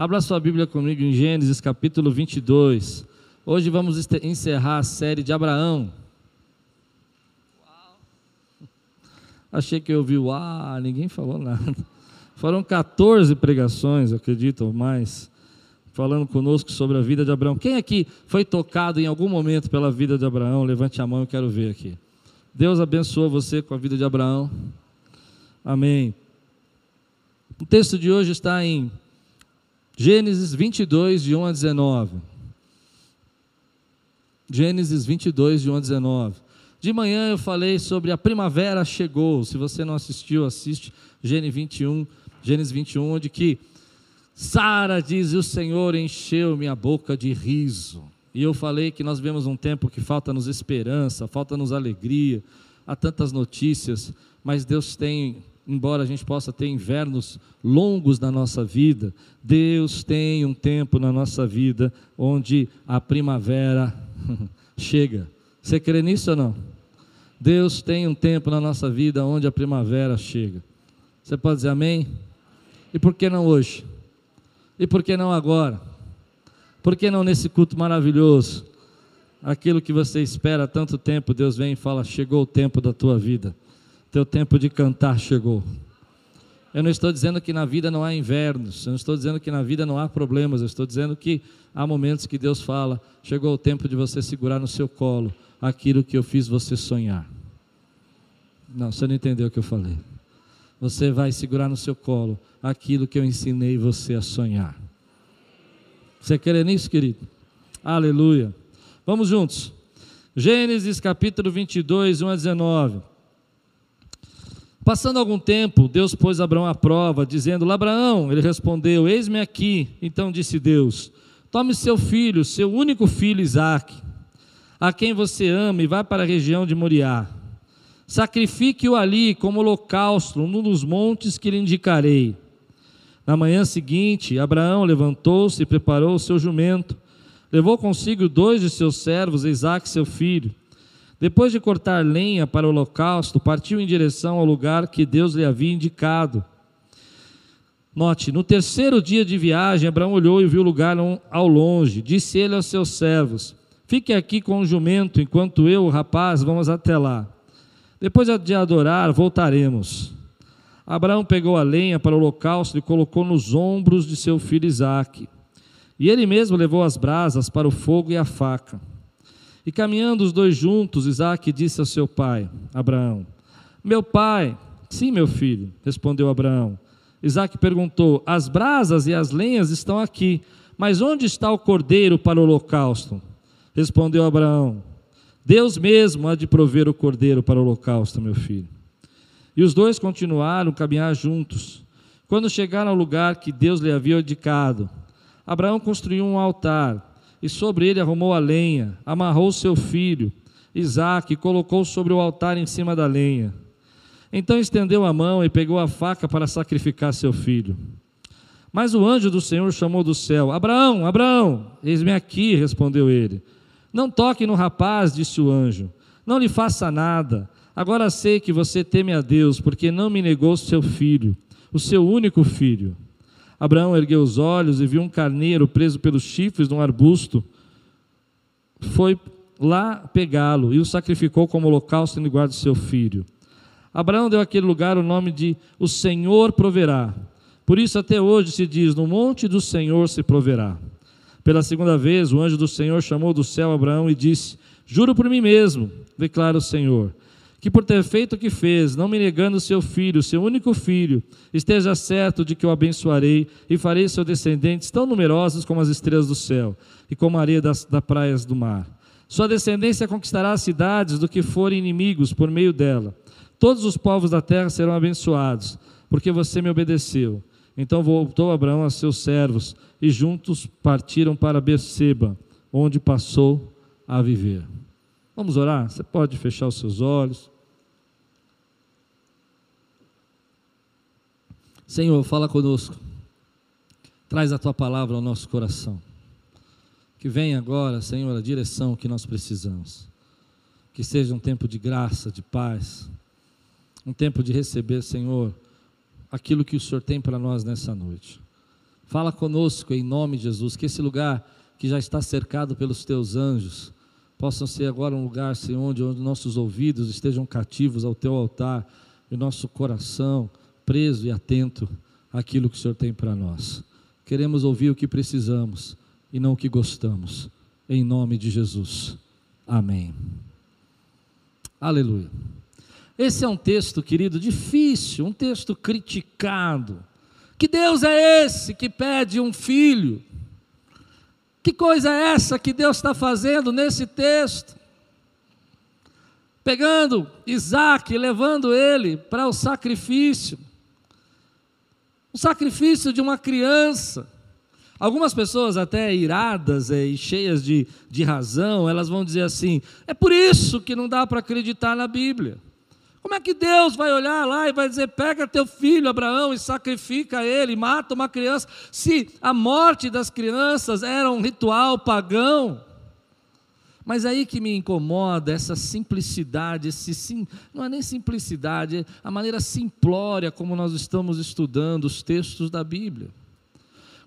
Abra sua Bíblia comigo em Gênesis capítulo 22. Hoje vamos encerrar a série de Abraão. Achei que eu ouvi o ah, ninguém falou nada. Foram 14 pregações, acredito, ou mais, falando conosco sobre a vida de Abraão. Quem aqui foi tocado em algum momento pela vida de Abraão? Levante a mão, eu quero ver aqui. Deus abençoou você com a vida de Abraão. Amém. O texto de hoje está em Gênesis 22, de 1 a 19. Gênesis 22, de 1 a 19. De manhã eu falei sobre a primavera chegou. Se você não assistiu, assiste Gênesis 21, Gênesis 21, onde que Sara diz: "O Senhor encheu minha boca de riso". E eu falei que nós vemos um tempo que falta-nos esperança, falta-nos alegria, há tantas notícias, mas Deus tem embora a gente possa ter invernos longos na nossa vida, Deus tem um tempo na nossa vida onde a primavera chega. Você crê nisso ou não? Deus tem um tempo na nossa vida onde a primavera chega. Você pode dizer amém? E por que não hoje? E por que não agora? Por que não nesse culto maravilhoso? Aquilo que você espera há tanto tempo, Deus vem e fala: chegou o tempo da tua vida. Teu tempo de cantar chegou. Eu não estou dizendo que na vida não há invernos, eu não estou dizendo que na vida não há problemas, eu estou dizendo que há momentos que Deus fala: chegou o tempo de você segurar no seu colo aquilo que eu fiz você sonhar. Não, você não entendeu o que eu falei. Você vai segurar no seu colo aquilo que eu ensinei você a sonhar. Você quer nisso, querido? Aleluia. Vamos juntos. Gênesis capítulo 22, 1 a 19. Passando algum tempo, Deus pôs Abraão à prova, dizendo: Abraão, ele respondeu: Eis-me aqui. Então disse Deus: Tome seu filho, seu único filho Isaque, a quem você ama, e vá para a região de Moriá. Sacrifique-o ali como holocausto, num dos montes que lhe indicarei. Na manhã seguinte, Abraão levantou-se e preparou o seu jumento. Levou consigo dois de seus servos, Isaque, seu filho depois de cortar lenha para o holocausto, partiu em direção ao lugar que Deus lhe havia indicado. Note, no terceiro dia de viagem, Abraão olhou e viu o lugar ao longe. Disse ele aos seus servos: Fique aqui com o jumento, enquanto eu, o rapaz, vamos até lá. Depois de adorar, voltaremos. Abraão pegou a lenha para o holocausto e colocou nos ombros de seu filho Isaque. E ele mesmo levou as brasas para o fogo e a faca. E caminhando os dois juntos, Isaac disse ao seu pai, Abraão: Meu pai, sim, meu filho, respondeu Abraão. Isaac perguntou: As brasas e as lenhas estão aqui, mas onde está o cordeiro para o holocausto? Respondeu Abraão: Deus mesmo há de prover o cordeiro para o holocausto, meu filho. E os dois continuaram a caminhar juntos. Quando chegaram ao lugar que Deus lhe havia indicado, Abraão construiu um altar e sobre ele arrumou a lenha, amarrou seu filho, Isaque, e colocou sobre o altar em cima da lenha. Então estendeu a mão e pegou a faca para sacrificar seu filho. Mas o anjo do Senhor chamou do céu: Abraão, Abraão, eis-me aqui, respondeu ele. Não toque no rapaz, disse o anjo, não lhe faça nada. Agora sei que você teme a Deus, porque não me negou seu filho, o seu único filho. Abraão ergueu os olhos e viu um carneiro preso pelos chifres num arbusto. Foi lá pegá-lo e o sacrificou como holocausto em lugar do seu filho. Abraão deu àquele lugar o nome de O Senhor proverá. Por isso até hoje se diz: No monte do Senhor se proverá. Pela segunda vez, o anjo do Senhor chamou do céu Abraão e disse: Juro por mim mesmo, declara o Senhor, que por ter feito o que fez, não me negando seu filho, seu único filho, esteja certo de que o abençoarei e farei seus descendentes tão numerosos como as estrelas do céu e como a areia das, praias do mar. Sua descendência conquistará as cidades do que forem inimigos por meio dela. Todos os povos da terra serão abençoados, porque você me obedeceu. Então voltou Abraão a seus servos e juntos partiram para Berseba, onde passou a viver. Vamos orar? Você pode fechar os seus olhos. Senhor, fala conosco. Traz a tua palavra ao nosso coração. Que venha agora, Senhor, a direção que nós precisamos. Que seja um tempo de graça, de paz. Um tempo de receber, Senhor, aquilo que o Senhor tem para nós nessa noite. Fala conosco em nome de Jesus, que esse lugar que já está cercado pelos teus anjos, possam ser agora um lugar, Senhor, onde, onde nossos ouvidos estejam cativos ao teu altar e o nosso coração preso e atento àquilo que o Senhor tem para nós. Queremos ouvir o que precisamos e não o que gostamos, em nome de Jesus. Amém. Aleluia. Esse é um texto, querido, difícil, um texto criticado. Que Deus é esse que pede um filho? Que coisa é essa que Deus está fazendo nesse texto? Pegando Isaac, levando ele para o sacrifício. O sacrifício de uma criança. Algumas pessoas, até iradas e cheias de, de razão, elas vão dizer assim: é por isso que não dá para acreditar na Bíblia. Como é que Deus vai olhar lá e vai dizer: pega teu filho Abraão e sacrifica ele, mata uma criança, se a morte das crianças era um ritual pagão? Mas aí que me incomoda essa simplicidade, esse sim, não é nem simplicidade, é a maneira simplória como nós estamos estudando os textos da Bíblia.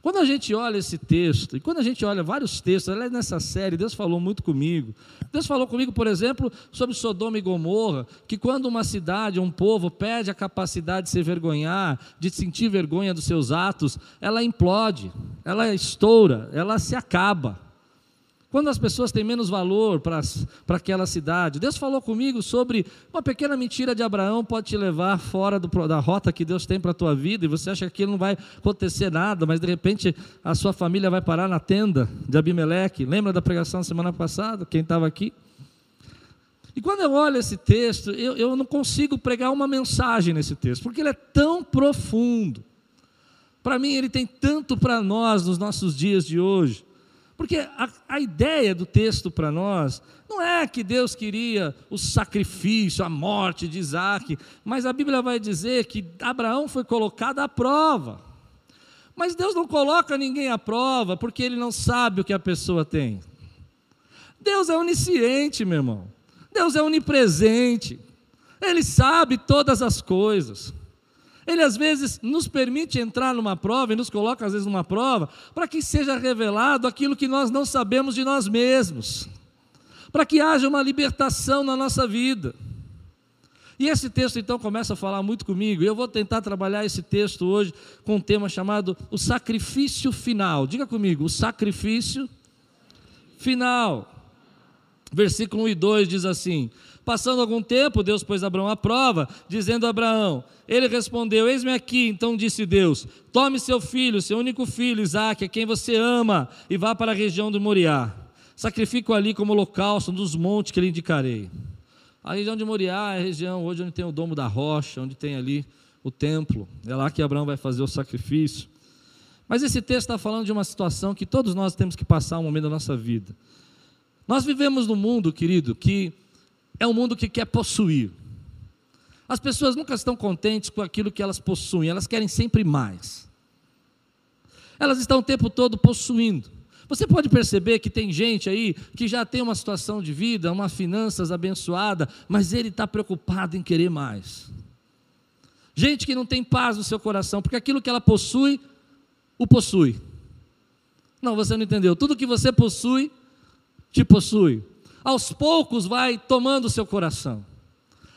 Quando a gente olha esse texto, e quando a gente olha vários textos, aliás, nessa série, Deus falou muito comigo. Deus falou comigo, por exemplo, sobre Sodoma e Gomorra, que quando uma cidade, um povo, perde a capacidade de se vergonhar, de sentir vergonha dos seus atos, ela implode, ela estoura, ela se acaba. Quando as pessoas têm menos valor para aquela cidade. Deus falou comigo sobre uma pequena mentira de Abraão pode te levar fora do, da rota que Deus tem para a tua vida, e você acha que aquilo não vai acontecer nada, mas de repente a sua família vai parar na tenda de Abimeleque. Lembra da pregação da semana passada? Quem estava aqui? E quando eu olho esse texto, eu, eu não consigo pregar uma mensagem nesse texto, porque ele é tão profundo. Para mim, ele tem tanto para nós nos nossos dias de hoje. Porque a, a ideia do texto para nós não é que Deus queria o sacrifício, a morte de Isaac, mas a Bíblia vai dizer que Abraão foi colocado à prova. Mas Deus não coloca ninguém à prova porque ele não sabe o que a pessoa tem. Deus é onisciente, meu irmão. Deus é onipresente. Ele sabe todas as coisas. Ele às vezes nos permite entrar numa prova e nos coloca às vezes numa prova para que seja revelado aquilo que nós não sabemos de nós mesmos, para que haja uma libertação na nossa vida. E esse texto então começa a falar muito comigo, eu vou tentar trabalhar esse texto hoje com um tema chamado o sacrifício final. Diga comigo, o sacrifício final. Versículo 1 e 2 diz assim: Passando algum tempo, Deus pôs Abraão à prova, dizendo a Abraão: Ele respondeu: Eis-me aqui. Então disse Deus: Tome seu filho, seu único filho, Isaque, a quem você ama, e vá para a região do Moriá. Sacrifico ali como holocausto um dos montes que lhe indicarei. A região de Moriá é a região hoje onde tem o domo da rocha, onde tem ali o templo. É lá que Abraão vai fazer o sacrifício. Mas esse texto está falando de uma situação que todos nós temos que passar um momento da nossa vida. Nós vivemos num mundo, querido, que é um mundo que quer possuir. As pessoas nunca estão contentes com aquilo que elas possuem, elas querem sempre mais. Elas estão o tempo todo possuindo. Você pode perceber que tem gente aí que já tem uma situação de vida, uma finanças abençoada, mas ele está preocupado em querer mais. Gente que não tem paz no seu coração, porque aquilo que ela possui, o possui. Não, você não entendeu. Tudo que você possui, te possui aos poucos vai tomando o seu coração.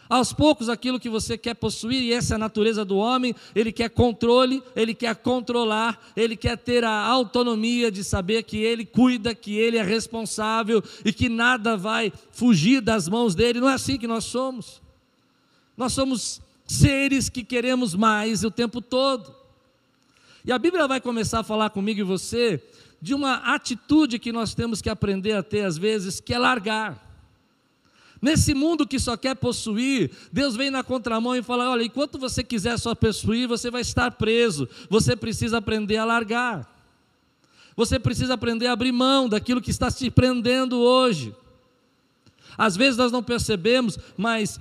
Aos poucos, aquilo que você quer possuir, e essa é a natureza do homem, ele quer controle, ele quer controlar, ele quer ter a autonomia de saber que ele cuida, que ele é responsável e que nada vai fugir das mãos dele. Não é assim que nós somos. Nós somos seres que queremos mais o tempo todo. E a Bíblia vai começar a falar comigo e você de uma atitude que nós temos que aprender a ter às vezes, que é largar. Nesse mundo que só quer possuir, Deus vem na contramão e fala: olha, enquanto você quiser só possuir, você vai estar preso. Você precisa aprender a largar. Você precisa aprender a abrir mão daquilo que está te prendendo hoje. Às vezes nós não percebemos, mas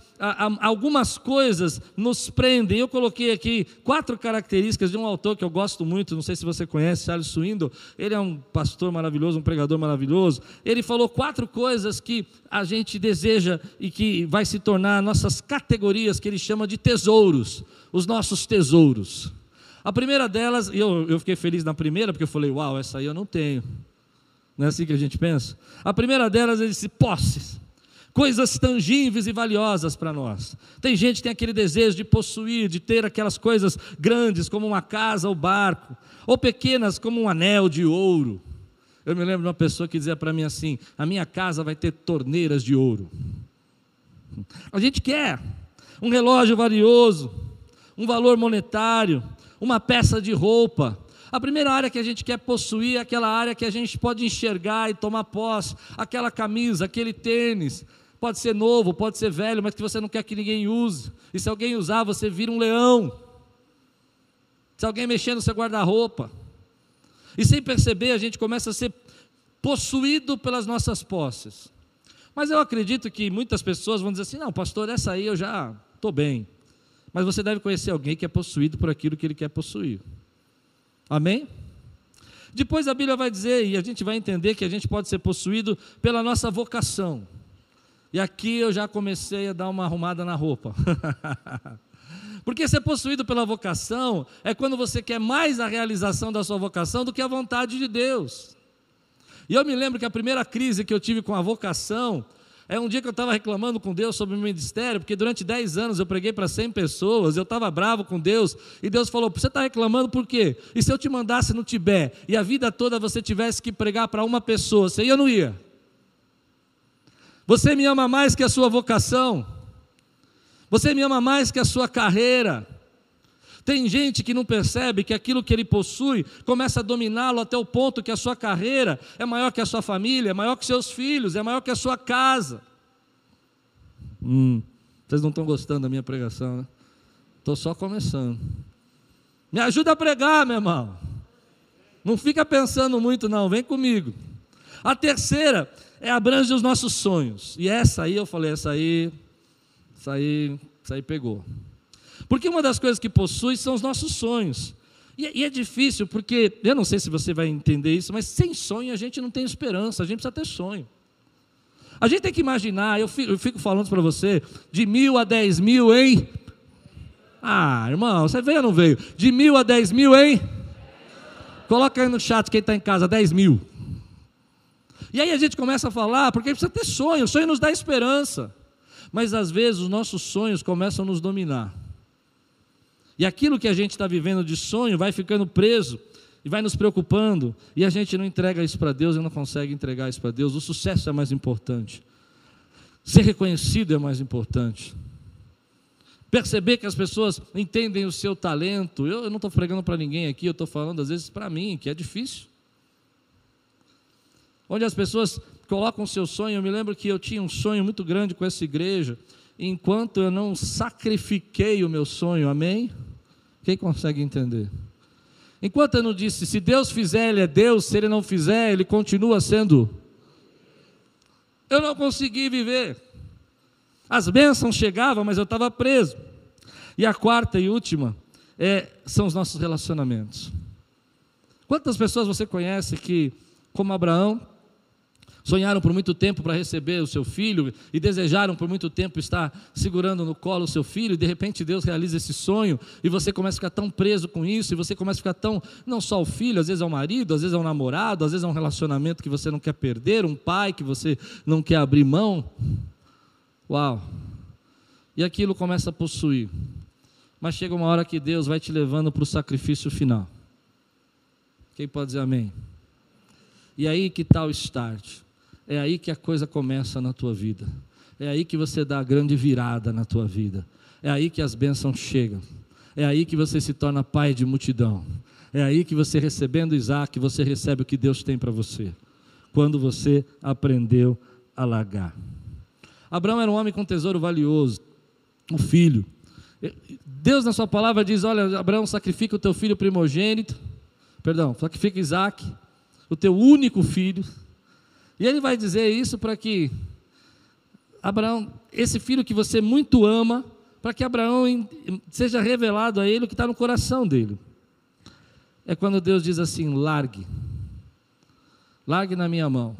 algumas coisas nos prendem. Eu coloquei aqui quatro características de um autor que eu gosto muito, não sei se você conhece, Charles Swindoll. Ele é um pastor maravilhoso, um pregador maravilhoso. Ele falou quatro coisas que a gente deseja e que vai se tornar nossas categorias, que ele chama de tesouros, os nossos tesouros. A primeira delas, e eu, eu fiquei feliz na primeira, porque eu falei, uau, essa aí eu não tenho. Não é assim que a gente pensa? A primeira delas, ele disse, posses coisas tangíveis e valiosas para nós. Tem gente que tem aquele desejo de possuir, de ter aquelas coisas grandes, como uma casa ou barco, ou pequenas, como um anel de ouro. Eu me lembro de uma pessoa que dizia para mim assim: a minha casa vai ter torneiras de ouro. A gente quer um relógio valioso, um valor monetário, uma peça de roupa. A primeira área que a gente quer possuir é aquela área que a gente pode enxergar e tomar posse, aquela camisa, aquele tênis, Pode ser novo, pode ser velho, mas que você não quer que ninguém use. E se alguém usar, você vira um leão. Se alguém mexer no seu guarda-roupa. E sem perceber, a gente começa a ser possuído pelas nossas posses. Mas eu acredito que muitas pessoas vão dizer assim: não, pastor, essa aí eu já estou bem. Mas você deve conhecer alguém que é possuído por aquilo que ele quer possuir. Amém? Depois a Bíblia vai dizer, e a gente vai entender que a gente pode ser possuído pela nossa vocação. E aqui eu já comecei a dar uma arrumada na roupa. Porque ser possuído pela vocação é quando você quer mais a realização da sua vocação do que a vontade de Deus. E eu me lembro que a primeira crise que eu tive com a vocação é um dia que eu estava reclamando com Deus sobre o meu ministério, porque durante 10 anos eu preguei para 100 pessoas, eu estava bravo com Deus, e Deus falou: Você está reclamando por quê? E se eu te mandasse no Tibete e a vida toda você tivesse que pregar para uma pessoa, você ia ou não ia? Você me ama mais que a sua vocação. Você me ama mais que a sua carreira. Tem gente que não percebe que aquilo que ele possui começa a dominá-lo até o ponto que a sua carreira é maior que a sua família, é maior que seus filhos, é maior que a sua casa. Hum, vocês não estão gostando da minha pregação, né? Estou só começando. Me ajuda a pregar, meu irmão. Não fica pensando muito, não, vem comigo. A terceira é abrange os nossos sonhos. E essa aí eu falei, essa aí, essa aí, essa aí pegou. Porque uma das coisas que possui são os nossos sonhos. E, e, é difícil, porque eu não sei se você vai entender isso, mas sem sonho a gente não tem esperança, a gente precisa ter sonho. A gente tem que imaginar, eu fico, eu fico falando para você, de mil a dez mil, hein? Ah, irmão, você veio ou não veio? De mil a dez mil, hein? Coloca aí no chat quem está em casa, dez mil. E aí a gente começa a falar, porque precisa ter sonho, o sonho nos dá esperança. Mas às vezes os nossos sonhos começam a nos dominar. E aquilo que a gente está vivendo de sonho vai ficando preso e vai nos preocupando, e a gente não entrega isso para Deus e não consegue entregar isso para Deus. O sucesso é mais importante, ser reconhecido é mais importante, perceber que as pessoas entendem o seu talento. Eu, eu não estou pregando para ninguém aqui, eu estou falando às vezes para mim, que é difícil onde as pessoas colocam seu sonho. Eu me lembro que eu tinha um sonho muito grande com essa igreja, enquanto eu não sacrifiquei o meu sonho, amém? Quem consegue entender? Enquanto eu não disse, se Deus fizer, Ele é Deus, se Ele não fizer, Ele continua sendo. Eu não consegui viver. As bênçãos chegavam, mas eu estava preso. E a quarta e última é, são os nossos relacionamentos. Quantas pessoas você conhece que, como Abraão, sonharam por muito tempo para receber o seu filho e desejaram por muito tempo estar segurando no colo o seu filho, e de repente Deus realiza esse sonho e você começa a ficar tão preso com isso, e você começa a ficar tão, não só o filho, às vezes o marido, às vezes é um namorado, às vezes é um relacionamento que você não quer perder, um pai que você não quer abrir mão. Uau! E aquilo começa a possuir. Mas chega uma hora que Deus vai te levando para o sacrifício final. Quem pode dizer amém? E aí que está o start. É aí que a coisa começa na tua vida. É aí que você dá a grande virada na tua vida. É aí que as bênçãos chegam. É aí que você se torna pai de multidão. É aí que você recebendo Isaac, você recebe o que Deus tem para você. Quando você aprendeu a largar. Abraão era um homem com tesouro valioso, um filho. Deus na sua palavra diz: Olha, Abraão, sacrifica o teu filho primogênito, perdão, sacrifica Isaac, o teu único filho, e ele vai dizer isso para que Abraão, esse filho que você muito ama, para que Abraão seja revelado a ele o que está no coração dele. É quando Deus diz assim: largue, largue na minha mão,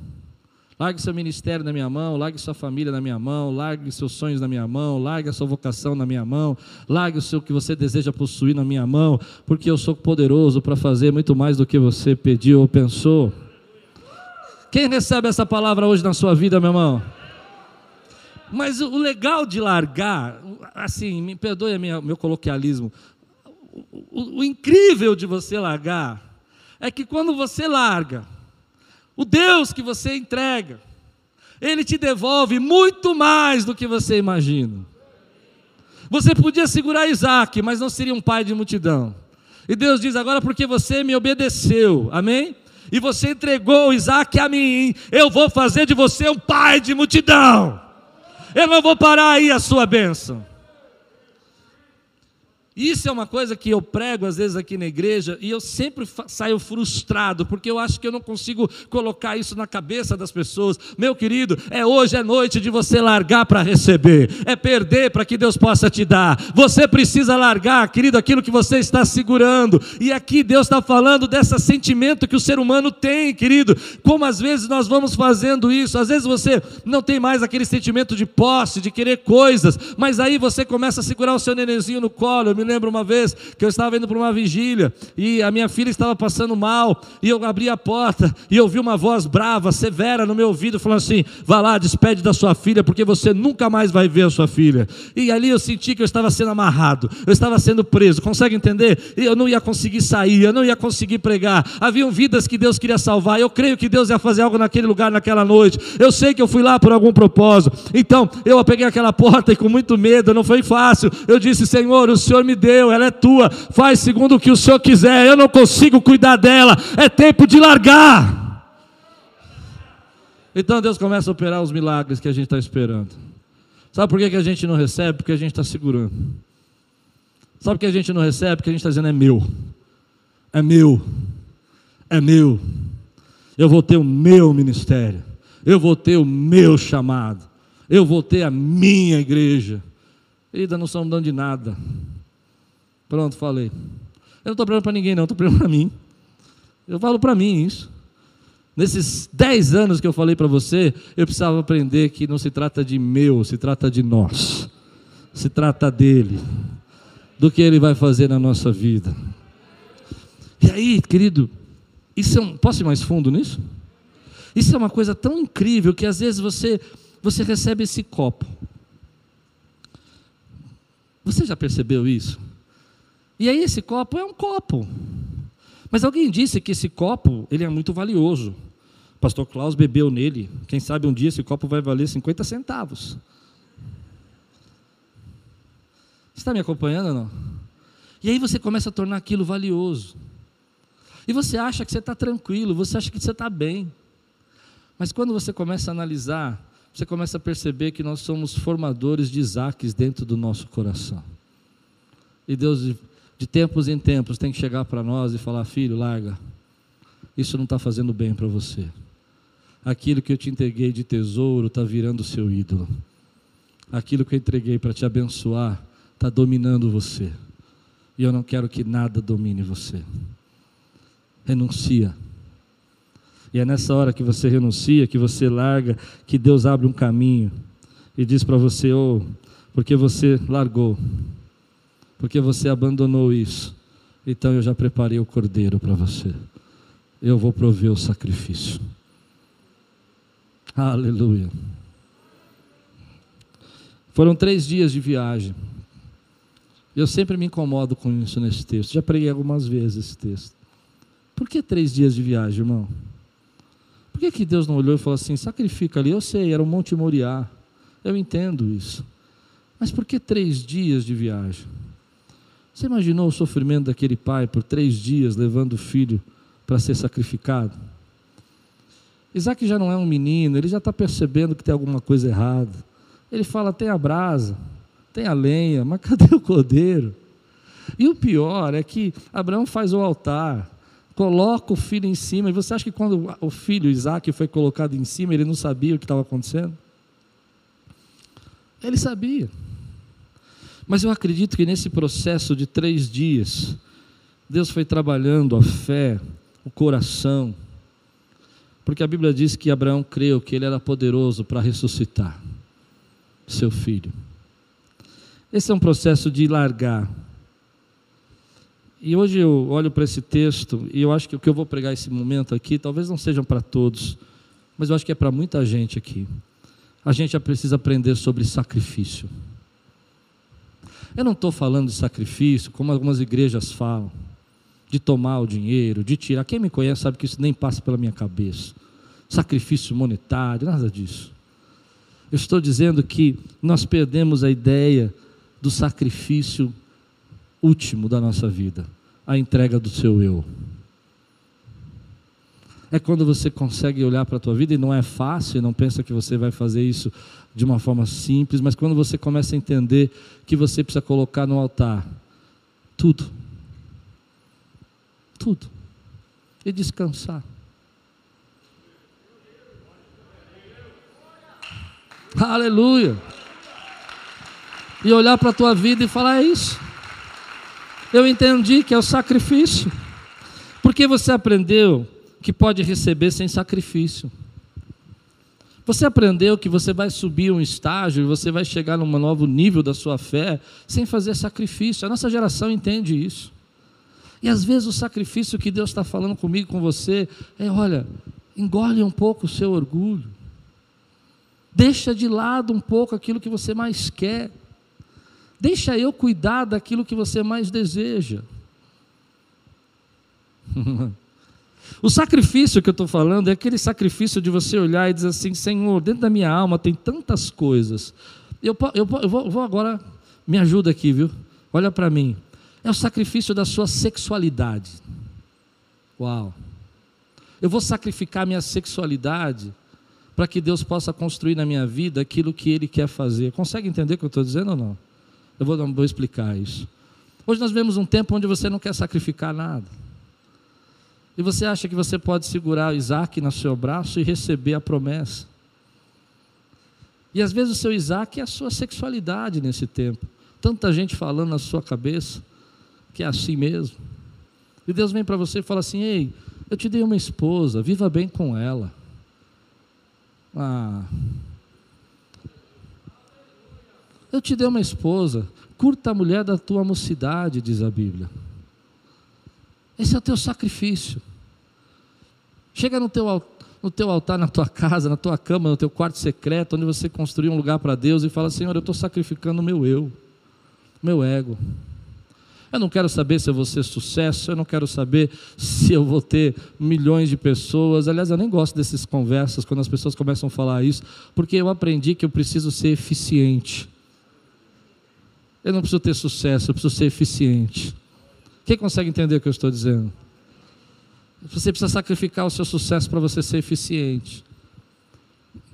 Largue seu ministério na minha mão, largue sua família na minha mão, largue seus sonhos na minha mão, largue a sua vocação na minha mão, largue o seu que você deseja possuir na minha mão, porque eu sou poderoso para fazer muito mais do que você pediu ou pensou. Quem recebe essa palavra hoje na sua vida, meu irmão? Mas o legal de largar, assim, me perdoe o meu coloquialismo, o, o incrível de você largar é que quando você larga, o Deus que você entrega, Ele te devolve muito mais do que você imagina. Você podia segurar Isaac, mas não seria um pai de multidão. E Deus diz agora, porque você me obedeceu, amém? E você entregou Isaac a mim, eu vou fazer de você um pai de multidão. Eu não vou parar aí a sua bênção. Isso é uma coisa que eu prego às vezes aqui na igreja e eu sempre saio frustrado, porque eu acho que eu não consigo colocar isso na cabeça das pessoas. Meu querido, é hoje é noite de você largar para receber, é perder para que Deus possa te dar. Você precisa largar, querido, aquilo que você está segurando. E aqui Deus está falando desse sentimento que o ser humano tem, querido. Como às vezes nós vamos fazendo isso, às vezes você não tem mais aquele sentimento de posse, de querer coisas, mas aí você começa a segurar o seu nenenzinho no colo. Eu me lembro uma vez que eu estava indo para uma vigília e a minha filha estava passando mal e eu abri a porta e ouvi uma voz brava, severa no meu ouvido falando assim: "Vá lá, despede da sua filha, porque você nunca mais vai ver a sua filha". E ali eu senti que eu estava sendo amarrado, eu estava sendo preso. Consegue entender? Eu não ia conseguir sair, eu não ia conseguir pregar. Haviam vidas que Deus queria salvar. Eu creio que Deus ia fazer algo naquele lugar naquela noite. Eu sei que eu fui lá por algum propósito. Então, eu peguei aquela porta e com muito medo, não foi fácil. Eu disse: "Senhor, o Senhor me deu, ela é tua, faz segundo o que o Senhor quiser, eu não consigo cuidar dela, é tempo de largar. Então Deus começa a operar os milagres que a gente está esperando. Sabe por que, que a gente não recebe? Porque a gente está segurando. Sabe por que a gente não recebe? Porque a gente está dizendo é meu, é meu, é meu. Eu vou ter o meu ministério, eu vou ter o meu chamado, eu vou ter a minha igreja. Querida, não estamos dando de nada. Pronto, falei. Eu não estou falando para ninguém, não, estou falando para mim. Eu falo para mim isso. Nesses dez anos que eu falei para você, eu precisava aprender que não se trata de meu, se trata de nós. Se trata dele, do que ele vai fazer na nossa vida. E aí, querido, isso é um, posso ir mais fundo nisso? Isso é uma coisa tão incrível que às vezes você você recebe esse copo. Você já percebeu isso? E aí esse copo é um copo. Mas alguém disse que esse copo, ele é muito valioso. O pastor Klaus bebeu nele. Quem sabe um dia esse copo vai valer 50 centavos. Você está me acompanhando ou não? E aí você começa a tornar aquilo valioso. E você acha que você está tranquilo, você acha que você está bem. Mas quando você começa a analisar, você começa a perceber que nós somos formadores de Isaques dentro do nosso coração. E Deus de tempos em tempos, tem que chegar para nós e falar: filho, larga, isso não está fazendo bem para você. Aquilo que eu te entreguei de tesouro está virando seu ídolo. Aquilo que eu entreguei para te abençoar está dominando você. E eu não quero que nada domine você. Renuncia. E é nessa hora que você renuncia, que você larga, que Deus abre um caminho e diz para você: oh, porque você largou porque você abandonou isso. Então eu já preparei o cordeiro para você. Eu vou prover o sacrifício. Aleluia. Foram três dias de viagem. Eu sempre me incomodo com isso nesse texto. Já preguei algumas vezes esse texto. Por que três dias de viagem, irmão? Por que, que Deus não olhou e falou assim: sacrifica ali? Eu sei, era o Monte Moriá. Eu entendo isso. Mas por que três dias de viagem? Você imaginou o sofrimento daquele pai por três dias levando o filho para ser sacrificado? Isaac já não é um menino, ele já está percebendo que tem alguma coisa errada. Ele fala: tem a brasa, tem a lenha, mas cadê o cordeiro? E o pior é que Abraão faz o altar, coloca o filho em cima, e você acha que quando o filho Isaac foi colocado em cima, ele não sabia o que estava acontecendo? Ele sabia. Mas eu acredito que nesse processo de três dias, Deus foi trabalhando a fé, o coração, Porque a Bíblia diz que Abraão creu que ele era poderoso para ressuscitar seu filho. Esse é um processo de largar. E hoje eu olho para esse texto e eu acho que o que eu vou pregar esse momento aqui, talvez não seja para todos, mas eu acho que é para muita gente aqui. A gente já precisa aprender sobre sacrifício. Eu não estou falando de sacrifício como algumas igrejas falam, de tomar o dinheiro, de tirar. Quem me conhece sabe que isso nem passa pela minha cabeça. Sacrifício monetário, nada disso. Eu estou dizendo que nós perdemos a ideia do sacrifício último da nossa vida a entrega do seu eu. É quando você consegue olhar para a tua vida e não é fácil, não pensa que você vai fazer isso de uma forma simples, mas quando você começa a entender que você precisa colocar no altar tudo, tudo, e descansar. Aleluia. E olhar para a tua vida e falar: é isso. Eu entendi que é o sacrifício. Porque você aprendeu que pode receber sem sacrifício. Você aprendeu que você vai subir um estágio e você vai chegar num novo nível da sua fé sem fazer sacrifício. A nossa geração entende isso. E às vezes o sacrifício que Deus está falando comigo, com você, é: olha, engole um pouco o seu orgulho. Deixa de lado um pouco aquilo que você mais quer. Deixa eu cuidar daquilo que você mais deseja. o sacrifício que eu estou falando é aquele sacrifício de você olhar e dizer assim: Senhor, dentro da minha alma tem tantas coisas. Eu, eu, eu vou, vou agora, me ajuda aqui, viu? Olha para mim. É o sacrifício da sua sexualidade. Uau. Eu vou sacrificar minha sexualidade para que Deus possa construir na minha vida aquilo que Ele quer fazer. Consegue entender o que eu estou dizendo ou não? Eu vou, vou explicar isso. Hoje nós vemos um tempo onde você não quer sacrificar nada. E você acha que você pode segurar Isaac no seu braço e receber a promessa. E às vezes o seu Isaac é a sua sexualidade nesse tempo. Tanta gente falando na sua cabeça que é assim mesmo. E Deus vem para você e fala assim: Ei, eu te dei uma esposa, viva bem com ela. Ah. Eu te dei uma esposa, curta a mulher da tua mocidade, diz a Bíblia. Esse é o teu sacrifício. Chega no teu, no teu altar, na tua casa, na tua cama, no teu quarto secreto, onde você construiu um lugar para Deus e fala: Senhor, eu estou sacrificando o meu eu, meu ego. Eu não quero saber se eu vou ser sucesso, eu não quero saber se eu vou ter milhões de pessoas. Aliás, eu nem gosto dessas conversas quando as pessoas começam a falar isso, porque eu aprendi que eu preciso ser eficiente. Eu não preciso ter sucesso, eu preciso ser eficiente. Quem consegue entender o que eu estou dizendo? Você precisa sacrificar o seu sucesso para você ser eficiente.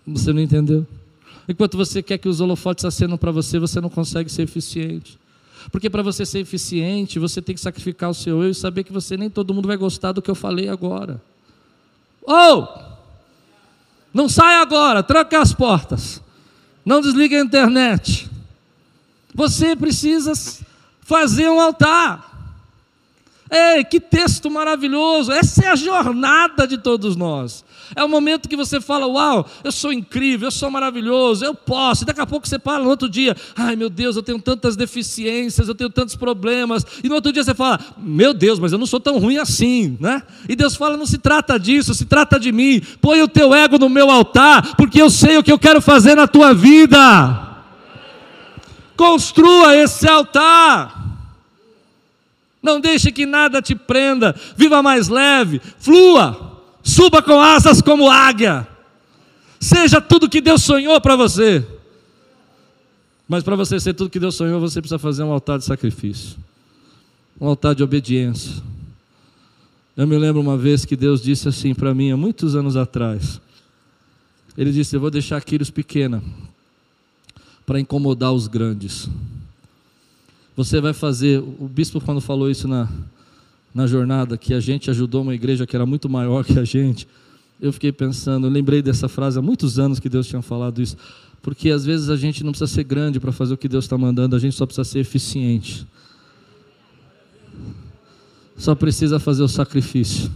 Você não entendeu? Enquanto você quer que os holofotes acendam para você, você não consegue ser eficiente. Porque para você ser eficiente, você tem que sacrificar o seu eu e saber que você nem todo mundo vai gostar do que eu falei agora. Ou! Oh! Não sai agora, tranca as portas. Não desligue a internet. Você precisa fazer um altar. Ei, que texto maravilhoso! Essa é a jornada de todos nós. É o momento que você fala: Uau, eu sou incrível, eu sou maravilhoso, eu posso. E daqui a pouco você fala no outro dia: Ai meu Deus, eu tenho tantas deficiências, eu tenho tantos problemas. E no outro dia você fala: Meu Deus, mas eu não sou tão ruim assim, né? E Deus fala: Não se trata disso, se trata de mim. Põe o teu ego no meu altar, porque eu sei o que eu quero fazer na tua vida. Construa esse altar. Não deixe que nada te prenda. Viva mais leve, flua, suba com asas como águia. Seja tudo que Deus sonhou para você. Mas para você ser tudo que Deus sonhou, você precisa fazer um altar de sacrifício, um altar de obediência. Eu me lembro uma vez que Deus disse assim para mim, há muitos anos atrás. Ele disse: Eu vou deixar Quírios pequena para incomodar os grandes. Você vai fazer, o bispo quando falou isso na, na jornada, que a gente ajudou uma igreja que era muito maior que a gente, eu fiquei pensando, eu lembrei dessa frase há muitos anos que Deus tinha falado isso, porque às vezes a gente não precisa ser grande para fazer o que Deus está mandando, a gente só precisa ser eficiente. Só precisa fazer o sacrifício.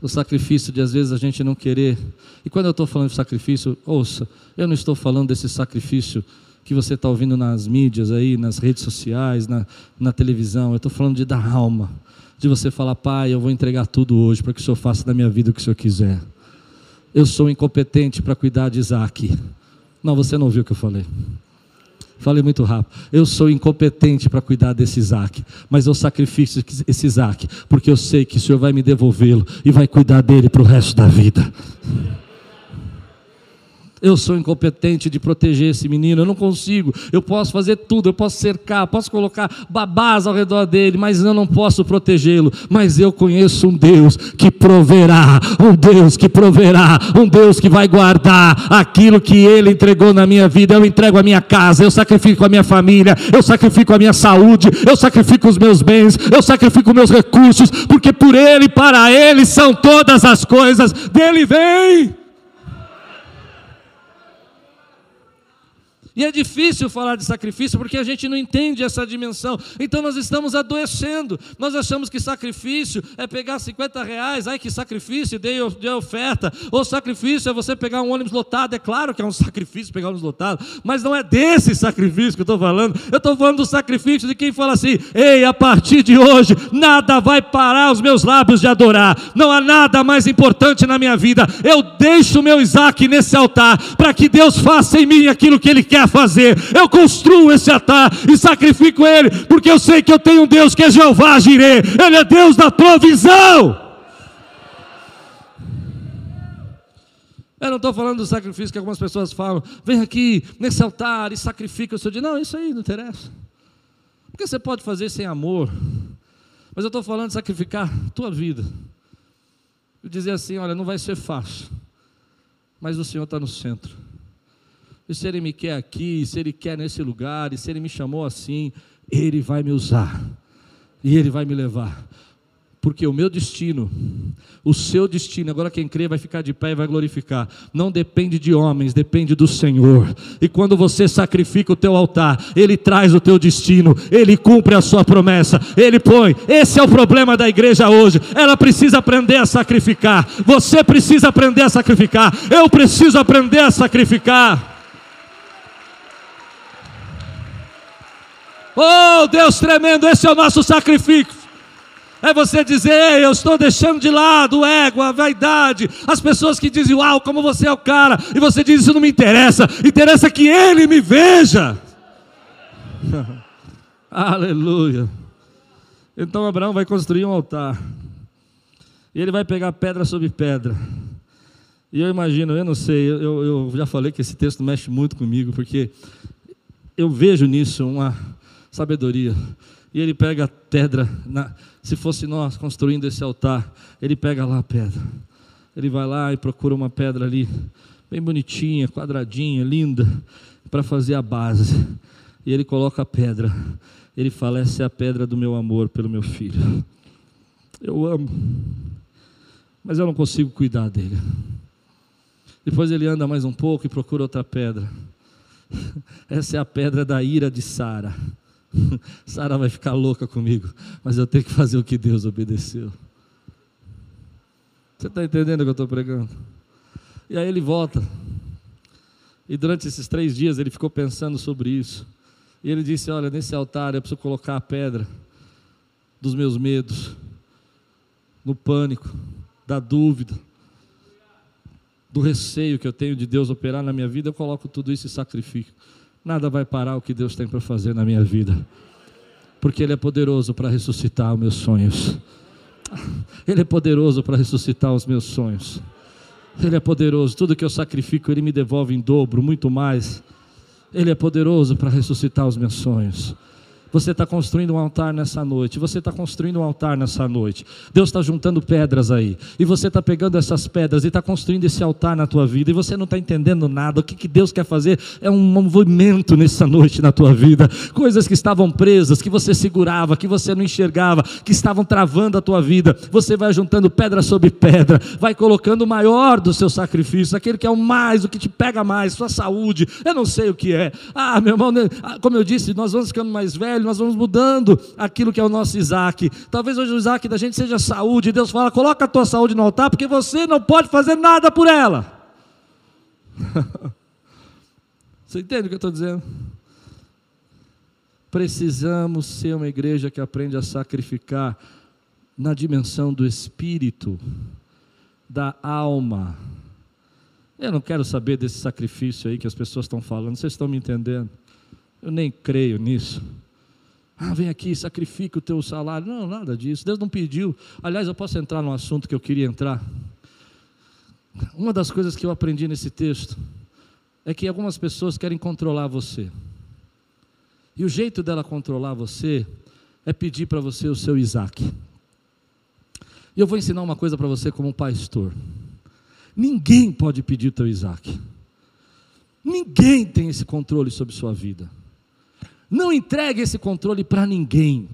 O sacrifício de às vezes a gente não querer. E quando eu estou falando de sacrifício, ouça, eu não estou falando desse sacrifício que você está ouvindo nas mídias aí, nas redes sociais, na, na televisão. Eu estou falando de dar alma. De você falar, pai, eu vou entregar tudo hoje para que o Senhor faça da minha vida o que o Senhor quiser. Eu sou incompetente para cuidar de Isaac. Não, você não ouviu o que eu falei. Falei muito rápido. Eu sou incompetente para cuidar desse Isaac, mas eu sacrifico esse Isaac, porque eu sei que o Senhor vai me devolvê-lo e vai cuidar dele para o resto da vida. Eu sou incompetente de proteger esse menino, eu não consigo. Eu posso fazer tudo, eu posso cercar, posso colocar babás ao redor dele, mas eu não posso protegê-lo. Mas eu conheço um Deus que proverá, um Deus que proverá, um Deus que vai guardar aquilo que ele entregou na minha vida. Eu entrego a minha casa, eu sacrifico a minha família, eu sacrifico a minha saúde, eu sacrifico os meus bens, eu sacrifico meus recursos, porque por ele, para ele são todas as coisas. Dele vem. E é difícil falar de sacrifício porque a gente não entende essa dimensão. Então nós estamos adoecendo. Nós achamos que sacrifício é pegar 50 reais, ai que sacrifício, dei, dei oferta. Ou sacrifício é você pegar um ônibus lotado. É claro que é um sacrifício pegar um ônibus lotado, mas não é desse sacrifício que eu estou falando. Eu estou falando do sacrifício de quem fala assim: ei, a partir de hoje, nada vai parar os meus lábios de adorar. Não há nada mais importante na minha vida. Eu deixo o meu Isaac nesse altar para que Deus faça em mim aquilo que Ele quer fazer. Eu construo esse altar e sacrifico ele, porque eu sei que eu tenho um Deus que é Jeová ele é Deus da provisão. Eu não estou falando do sacrifício que algumas pessoas falam, vem aqui nesse altar e sacrifica o seu dia. Não, isso aí não interessa. Porque você pode fazer sem amor. Mas eu estou falando de sacrificar a tua vida. E dizer assim: olha, não vai ser fácil. Mas o Senhor está no centro. E se Ele me quer aqui, se Ele quer nesse lugar, e se Ele me chamou assim, Ele vai me usar, e Ele vai me levar. Porque o meu destino, o seu destino, agora quem crê vai ficar de pé e vai glorificar. Não depende de homens, depende do Senhor. E quando você sacrifica o teu altar, Ele traz o teu destino, Ele cumpre a sua promessa, Ele põe. Esse é o problema da igreja hoje. Ela precisa aprender a sacrificar. Você precisa aprender a sacrificar. Eu preciso aprender a sacrificar. Oh, Deus tremendo, esse é o nosso sacrifício. É você dizer, eu estou deixando de lado o ego, a vaidade, as pessoas que dizem, uau, como você é o cara, e você diz, isso não me interessa, interessa que ele me veja. Aleluia. Então Abraão vai construir um altar, e ele vai pegar pedra sobre pedra. E eu imagino, eu não sei, eu, eu já falei que esse texto mexe muito comigo, porque eu vejo nisso uma sabedoria. E ele pega a pedra, na, se fosse nós construindo esse altar, ele pega lá a pedra. Ele vai lá e procura uma pedra ali, bem bonitinha, quadradinha, linda, para fazer a base. E ele coloca a pedra. Ele fala: Essa é a pedra do meu amor pelo meu filho. Eu amo, mas eu não consigo cuidar dele. Depois ele anda mais um pouco e procura outra pedra. Essa é a pedra da ira de Sara. Sara vai ficar louca comigo, mas eu tenho que fazer o que Deus obedeceu. Você está entendendo o que eu estou pregando? E aí ele volta. E durante esses três dias ele ficou pensando sobre isso. E ele disse: Olha, nesse altar eu preciso colocar a pedra dos meus medos, no pânico, da dúvida, do receio que eu tenho de Deus operar na minha vida. Eu coloco tudo isso e sacrifico nada vai parar o que Deus tem para fazer na minha vida, porque Ele é poderoso para ressuscitar os meus sonhos. Ele é poderoso para ressuscitar os meus sonhos. Ele é poderoso, tudo que eu sacrifico, Ele me devolve em dobro, muito mais. Ele é poderoso para ressuscitar os meus sonhos. Você está construindo um altar nessa noite. Você está construindo um altar nessa noite. Deus está juntando pedras aí. E você está pegando essas pedras e está construindo esse altar na tua vida. E você não está entendendo nada. O que, que Deus quer fazer é um movimento nessa noite na tua vida. Coisas que estavam presas, que você segurava, que você não enxergava, que estavam travando a tua vida. Você vai juntando pedra sobre pedra. Vai colocando o maior dos seus sacrifícios. Aquele que é o mais, o que te pega mais, sua saúde. Eu não sei o que é. Ah, meu irmão, né? ah, como eu disse, nós vamos ficando mais velhos nós vamos mudando aquilo que é o nosso Isaac. Talvez hoje o Isaac da gente seja saúde, Deus fala: coloca a tua saúde no altar, porque você não pode fazer nada por ela. você entende o que eu estou dizendo? Precisamos ser uma igreja que aprende a sacrificar na dimensão do espírito, da alma. Eu não quero saber desse sacrifício aí que as pessoas estão falando, vocês estão me entendendo? Eu nem creio nisso. Ah, vem aqui, sacrifica o teu salário. Não, nada disso. Deus não pediu. Aliás, eu posso entrar no assunto que eu queria entrar. Uma das coisas que eu aprendi nesse texto é que algumas pessoas querem controlar você. E o jeito dela controlar você é pedir para você o seu Isaac. E eu vou ensinar uma coisa para você como pastor. Ninguém pode pedir o teu Isaac. Ninguém tem esse controle sobre sua vida. Não entregue esse controle para ninguém.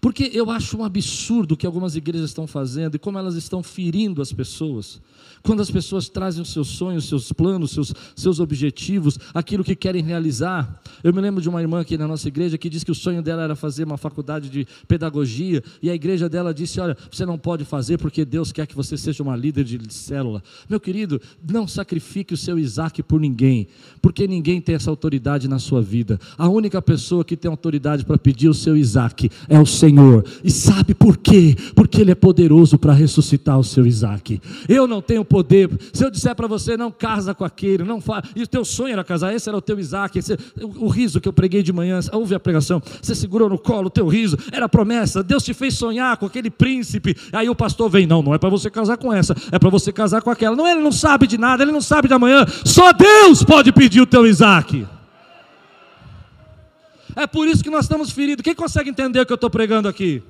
Porque eu acho um absurdo o que algumas igrejas estão fazendo e como elas estão ferindo as pessoas. Quando as pessoas trazem os seus sonhos, seus planos, seus, seus objetivos, aquilo que querem realizar. Eu me lembro de uma irmã aqui na nossa igreja que disse que o sonho dela era fazer uma faculdade de pedagogia, e a igreja dela disse: Olha, você não pode fazer porque Deus quer que você seja uma líder de célula. Meu querido, não sacrifique o seu Isaac por ninguém, porque ninguém tem essa autoridade na sua vida. A única pessoa que tem autoridade para pedir o seu Isaac é o Senhor. E sabe por quê? Porque Ele é poderoso para ressuscitar o seu Isaac. Eu não tenho poder. Se eu disser para você, não casa com aquele, não faz. E o teu sonho era casar, esse era o teu Isaac. Esse, o, o, riso que eu preguei de manhã, ouve a pregação. Você segurou no colo o teu riso, era promessa. Deus te fez sonhar com aquele príncipe. Aí o pastor vem, não, não é para você casar com essa, é para você casar com aquela. Não, ele não sabe de nada, ele não sabe de amanhã. Só Deus pode pedir o teu Isaac. É por isso que nós estamos feridos. Quem consegue entender o que eu estou pregando aqui?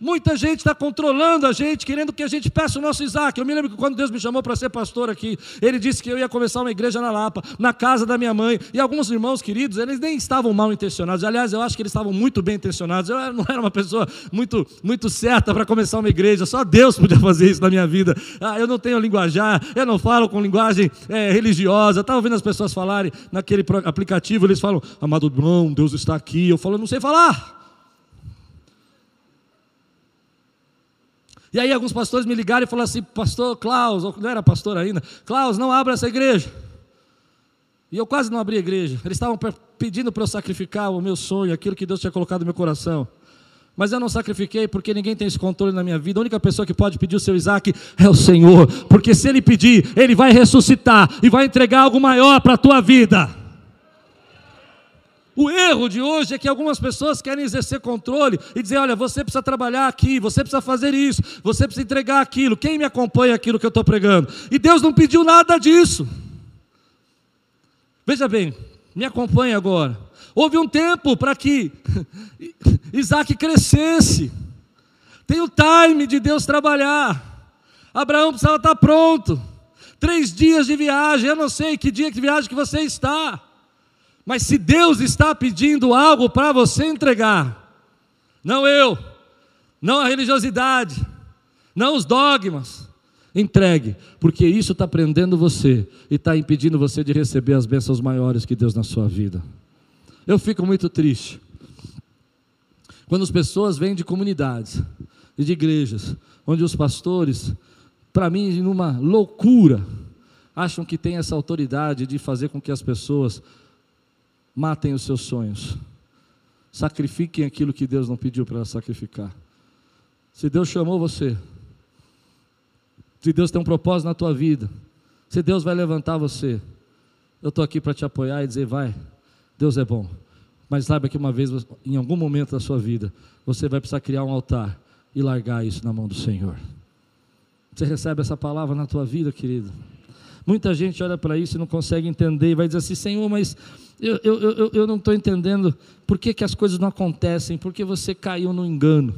Muita gente está controlando a gente, querendo que a gente peça o nosso Isaac. Eu me lembro que quando Deus me chamou para ser pastor aqui, Ele disse que eu ia começar uma igreja na Lapa, na casa da minha mãe. E alguns irmãos queridos, eles nem estavam mal intencionados. Aliás, eu acho que eles estavam muito bem intencionados. Eu não era uma pessoa muito, muito certa para começar uma igreja. Só Deus podia fazer isso na minha vida. Ah, eu não tenho linguajar, eu não falo com linguagem é, religiosa. Estava ouvindo as pessoas falarem naquele aplicativo, eles falam, amado irmão, Deus está aqui. Eu falo, não sei falar. E aí alguns pastores me ligaram e falaram assim, pastor Klaus, não era pastor ainda, Klaus, não abra essa igreja. E eu quase não abri a igreja. Eles estavam pedindo para eu sacrificar o meu sonho, aquilo que Deus tinha colocado no meu coração. Mas eu não sacrifiquei porque ninguém tem esse controle na minha vida. A única pessoa que pode pedir o seu Isaac é o Senhor. Porque se ele pedir, ele vai ressuscitar e vai entregar algo maior para a tua vida. O erro de hoje é que algumas pessoas querem exercer controle e dizer: olha, você precisa trabalhar aqui, você precisa fazer isso, você precisa entregar aquilo. Quem me acompanha aquilo que eu estou pregando? E Deus não pediu nada disso. Veja bem, me acompanhe agora. Houve um tempo para que Isaac crescesse. Tem o time de Deus trabalhar. Abraão precisava estar pronto. Três dias de viagem, eu não sei que dia de viagem que você está. Mas se Deus está pedindo algo para você entregar, não eu, não a religiosidade, não os dogmas, entregue, porque isso está prendendo você e está impedindo você de receber as bênçãos maiores que Deus na sua vida. Eu fico muito triste quando as pessoas vêm de comunidades e de igrejas, onde os pastores, para mim, numa loucura, acham que tem essa autoridade de fazer com que as pessoas matem os seus sonhos. Sacrifiquem aquilo que Deus não pediu para sacrificar. Se Deus chamou você, se Deus tem um propósito na tua vida, se Deus vai levantar você, eu estou aqui para te apoiar e dizer: vai, Deus é bom. Mas saiba que uma vez, em algum momento da sua vida, você vai precisar criar um altar e largar isso na mão do Senhor. Você recebe essa palavra na tua vida, querido? Muita gente olha para isso e não consegue entender e vai dizer assim: Senhor, mas eu, eu, eu, eu não estou entendendo por que, que as coisas não acontecem, porque você caiu no engano.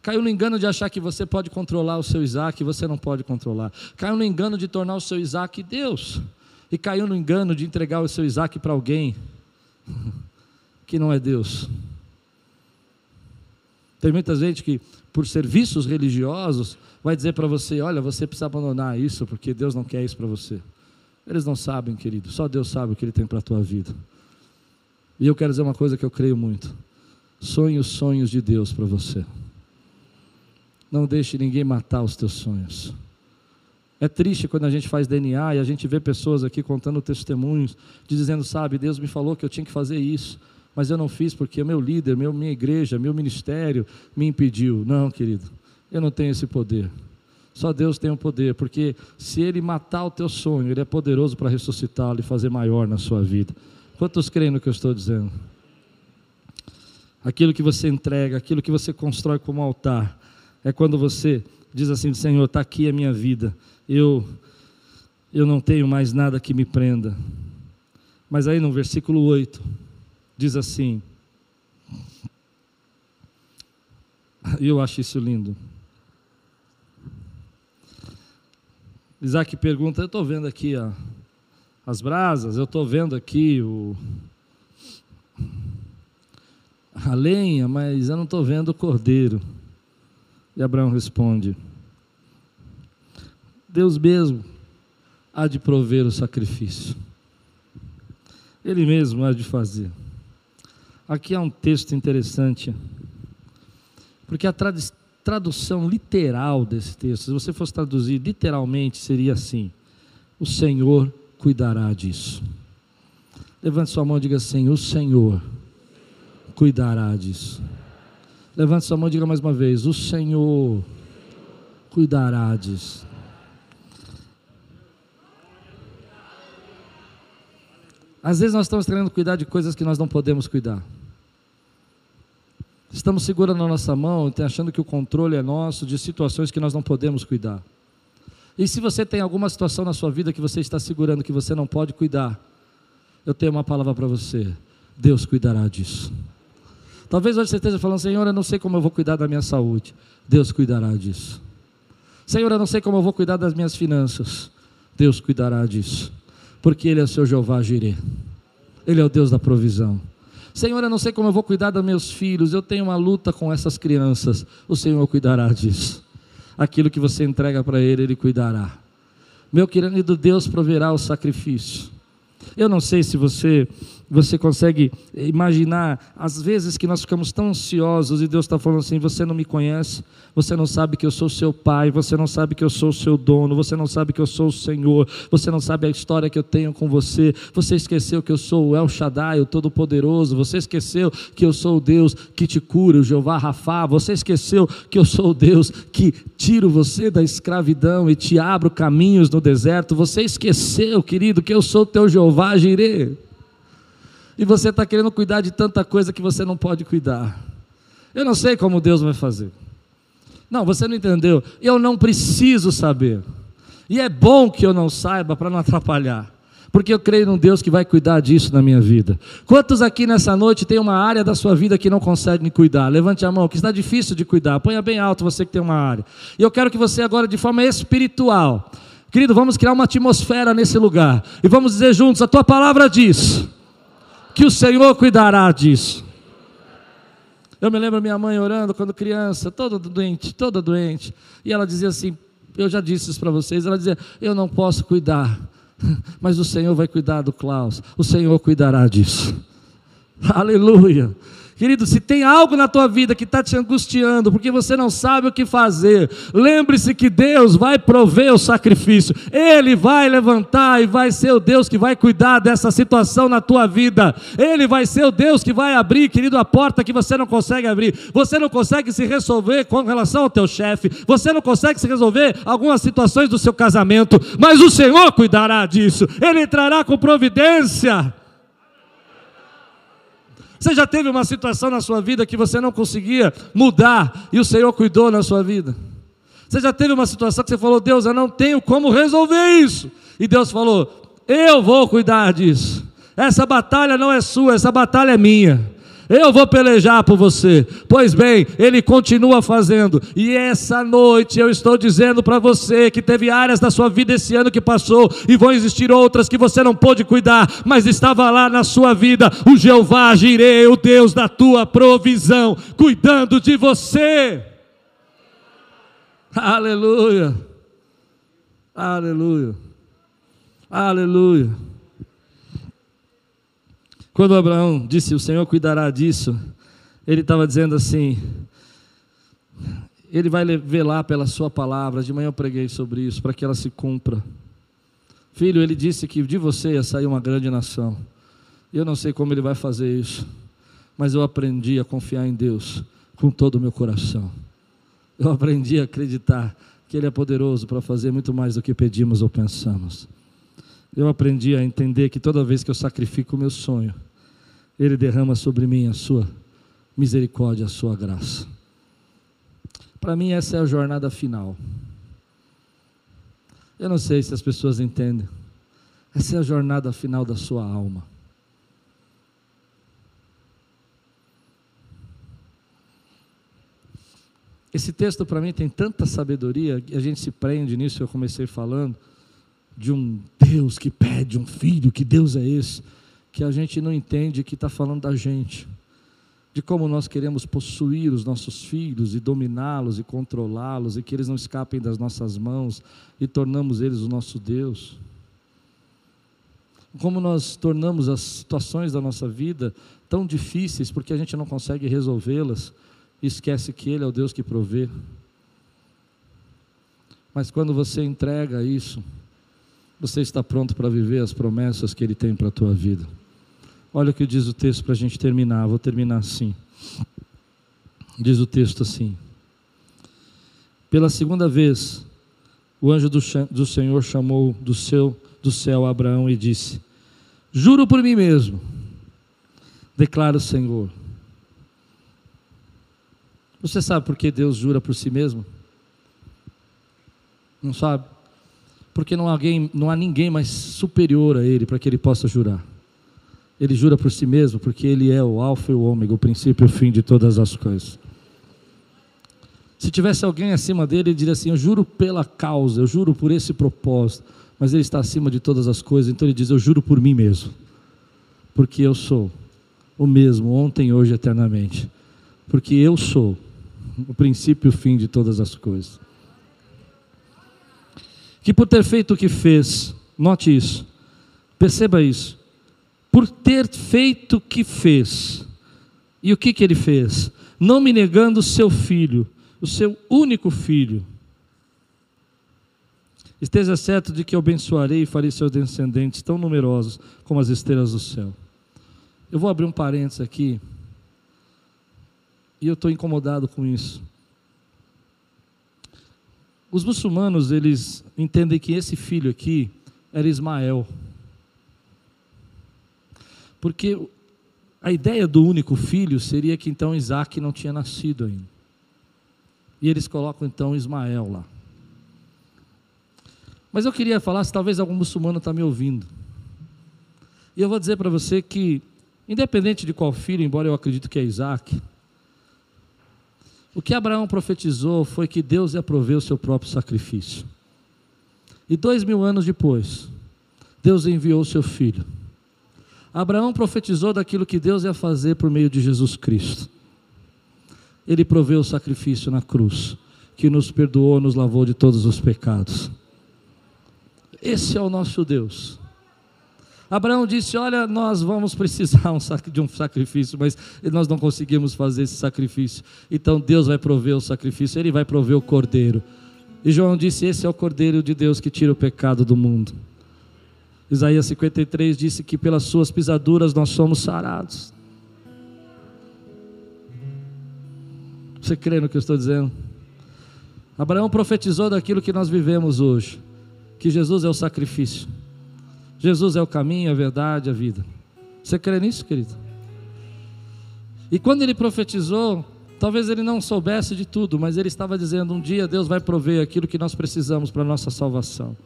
Caiu no engano de achar que você pode controlar o seu Isaac e você não pode controlar. Caiu no engano de tornar o seu Isaac Deus. E caiu no engano de entregar o seu Isaac para alguém que não é Deus. Tem muita gente que, por serviços religiosos, vai dizer para você: olha, você precisa abandonar isso porque Deus não quer isso para você. Eles não sabem, querido, só Deus sabe o que Ele tem para a tua vida. E eu quero dizer uma coisa que eu creio muito. Sonhe os sonhos de Deus para você. Não deixe ninguém matar os teus sonhos. É triste quando a gente faz DNA e a gente vê pessoas aqui contando testemunhos, dizendo, sabe, Deus me falou que eu tinha que fazer isso, mas eu não fiz porque meu líder, meu, minha igreja, meu ministério me impediu. Não, querido, eu não tenho esse poder. Só Deus tem o poder, porque se Ele matar o teu sonho, Ele é poderoso para ressuscitá-lo e fazer maior na sua vida. Quantos creem no que eu estou dizendo? Aquilo que você entrega, aquilo que você constrói como altar, é quando você diz assim: Senhor, está aqui a minha vida, eu, eu não tenho mais nada que me prenda. Mas aí no versículo 8, diz assim, e eu acho isso lindo. Isaac pergunta: Eu estou vendo aqui as brasas, eu estou vendo aqui o, a lenha, mas eu não estou vendo o cordeiro. E Abraão responde: Deus mesmo há de prover o sacrifício. Ele mesmo há de fazer. Aqui há um texto interessante, porque a tradução literal desse texto, se você fosse traduzir literalmente, seria assim: O Senhor cuidará disso. Levante sua mão e diga assim: O Senhor cuidará disso. Levante sua mão e diga mais uma vez: O Senhor cuidará disso. Às vezes nós estamos querendo cuidar de coisas que nós não podemos cuidar. Estamos segurando a nossa mão e achando que o controle é nosso de situações que nós não podemos cuidar. E se você tem alguma situação na sua vida que você está segurando que você não pode cuidar, eu tenho uma palavra para você: Deus cuidará disso. Talvez hoje você esteja falando, Senhor, eu não sei como eu vou cuidar da minha saúde. Deus cuidará disso. Senhor, eu não sei como eu vou cuidar das minhas finanças. Deus cuidará disso porque Ele é o seu Jeová Jireh. Ele é o Deus da provisão. Senhor, eu não sei como eu vou cuidar dos meus filhos, eu tenho uma luta com essas crianças. O Senhor cuidará disso. Aquilo que você entrega para Ele, Ele cuidará. Meu querido Deus proverá o sacrifício. Eu não sei se você você consegue imaginar as vezes que nós ficamos tão ansiosos e Deus está falando assim: você não me conhece, você não sabe que eu sou seu pai, você não sabe que eu sou seu dono, você não sabe que eu sou o Senhor, você não sabe a história que eu tenho com você, você esqueceu que eu sou o El Shaddai, o Todo-Poderoso, você esqueceu que eu sou o Deus que te cura, o Jeová Rafá, você esqueceu que eu sou o Deus que tiro você da escravidão e te abro caminhos no deserto, você esqueceu, querido, que eu sou o teu Jeová Jireh. E você está querendo cuidar de tanta coisa que você não pode cuidar. Eu não sei como Deus vai fazer. Não, você não entendeu. Eu não preciso saber. E é bom que eu não saiba para não atrapalhar. Porque eu creio num Deus que vai cuidar disso na minha vida. Quantos aqui nessa noite tem uma área da sua vida que não conseguem cuidar? Levante a mão, que está difícil de cuidar. Ponha bem alto você que tem uma área. E eu quero que você agora, de forma espiritual, querido, vamos criar uma atmosfera nesse lugar. E vamos dizer juntos: a tua palavra diz que o Senhor cuidará disso. Eu me lembro minha mãe orando quando criança, toda doente, toda doente, e ela dizia assim: Eu já disse isso para vocês. Ela dizia: Eu não posso cuidar, mas o Senhor vai cuidar do Klaus, o Senhor cuidará disso. Aleluia. Querido, se tem algo na tua vida que está te angustiando, porque você não sabe o que fazer, lembre-se que Deus vai prover o sacrifício, Ele vai levantar e vai ser o Deus que vai cuidar dessa situação na tua vida, Ele vai ser o Deus que vai abrir, querido, a porta que você não consegue abrir, você não consegue se resolver com relação ao teu chefe, você não consegue se resolver algumas situações do seu casamento, mas o Senhor cuidará disso, Ele entrará com providência. Você já teve uma situação na sua vida que você não conseguia mudar e o Senhor cuidou na sua vida? Você já teve uma situação que você falou, Deus, eu não tenho como resolver isso. E Deus falou, eu vou cuidar disso. Essa batalha não é sua, essa batalha é minha. Eu vou pelejar por você. Pois bem, ele continua fazendo. E essa noite eu estou dizendo para você que teve áreas da sua vida esse ano que passou e vão existir outras que você não pôde cuidar, mas estava lá na sua vida o Jeová Jireh, o Deus da tua provisão, cuidando de você. Aleluia. Aleluia. Aleluia. Quando Abraão disse: O Senhor cuidará disso, ele estava dizendo assim: Ele vai velar pela Sua palavra. De manhã eu preguei sobre isso, para que ela se cumpra. Filho, ele disse que de você ia sair uma grande nação. Eu não sei como ele vai fazer isso, mas eu aprendi a confiar em Deus com todo o meu coração. Eu aprendi a acreditar que Ele é poderoso para fazer muito mais do que pedimos ou pensamos. Eu aprendi a entender que toda vez que eu sacrifico o meu sonho, Ele derrama sobre mim a sua misericórdia, a sua graça. Para mim, essa é a jornada final. Eu não sei se as pessoas entendem. Essa é a jornada final da sua alma. Esse texto para mim tem tanta sabedoria, a gente se prende nisso, eu comecei falando de um Deus que pede um filho, que Deus é esse, que a gente não entende que está falando da gente, de como nós queremos possuir os nossos filhos e dominá-los e controlá-los e que eles não escapem das nossas mãos e tornamos eles o nosso Deus. Como nós tornamos as situações da nossa vida tão difíceis porque a gente não consegue resolvê-las e esquece que Ele é o Deus que provê. Mas quando você entrega isso, você está pronto para viver as promessas que Ele tem para a tua vida. Olha o que diz o texto para a gente terminar. Vou terminar assim. Diz o texto assim: Pela segunda vez, o anjo do, do Senhor chamou do, seu, do céu Abraão e disse: Juro por mim mesmo, declara o Senhor. Você sabe por que Deus jura por si mesmo? Não sabe? porque não há, alguém, não há ninguém mais superior a Ele para que Ele possa jurar. Ele jura por si mesmo, porque Ele é o Alfa e o Ômega, o princípio e o fim de todas as coisas. Se tivesse alguém acima dele, ele diria assim: Eu juro pela causa, eu juro por esse propósito, mas Ele está acima de todas as coisas, então Ele diz: Eu juro por mim mesmo, porque eu sou o mesmo, ontem, hoje, eternamente, porque eu sou o princípio e o fim de todas as coisas que por ter feito o que fez, note isso, perceba isso, por ter feito o que fez, e o que, que ele fez? Não me negando o seu filho, o seu único filho. Esteja certo de que eu abençoarei e farei seus descendentes tão numerosos como as estrelas do céu. Eu vou abrir um parênteses aqui, e eu estou incomodado com isso. Os muçulmanos, eles entendem que esse filho aqui era Ismael. Porque a ideia do único filho seria que então Isaac não tinha nascido ainda. E eles colocam então Ismael lá. Mas eu queria falar, se talvez algum muçulmano está me ouvindo. E eu vou dizer para você que, independente de qual filho, embora eu acredite que é Isaac, o que Abraão profetizou foi que Deus ia prover o seu próprio sacrifício. E dois mil anos depois, Deus enviou o seu filho. Abraão profetizou daquilo que Deus ia fazer por meio de Jesus Cristo. Ele proveu o sacrifício na cruz, que nos perdoou, nos lavou de todos os pecados. Esse é o nosso Deus. Abraão disse: Olha, nós vamos precisar de um sacrifício, mas nós não conseguimos fazer esse sacrifício. Então Deus vai prover o sacrifício, Ele vai prover o cordeiro. E João disse: Esse é o cordeiro de Deus que tira o pecado do mundo. Isaías 53 disse que pelas suas pisaduras nós somos sarados. Você crê no que eu estou dizendo? Abraão profetizou daquilo que nós vivemos hoje, que Jesus é o sacrifício. Jesus é o caminho, a verdade, a vida. Você crê nisso, querido? E quando ele profetizou, talvez ele não soubesse de tudo, mas ele estava dizendo: um dia Deus vai prover aquilo que nós precisamos para a nossa salvação.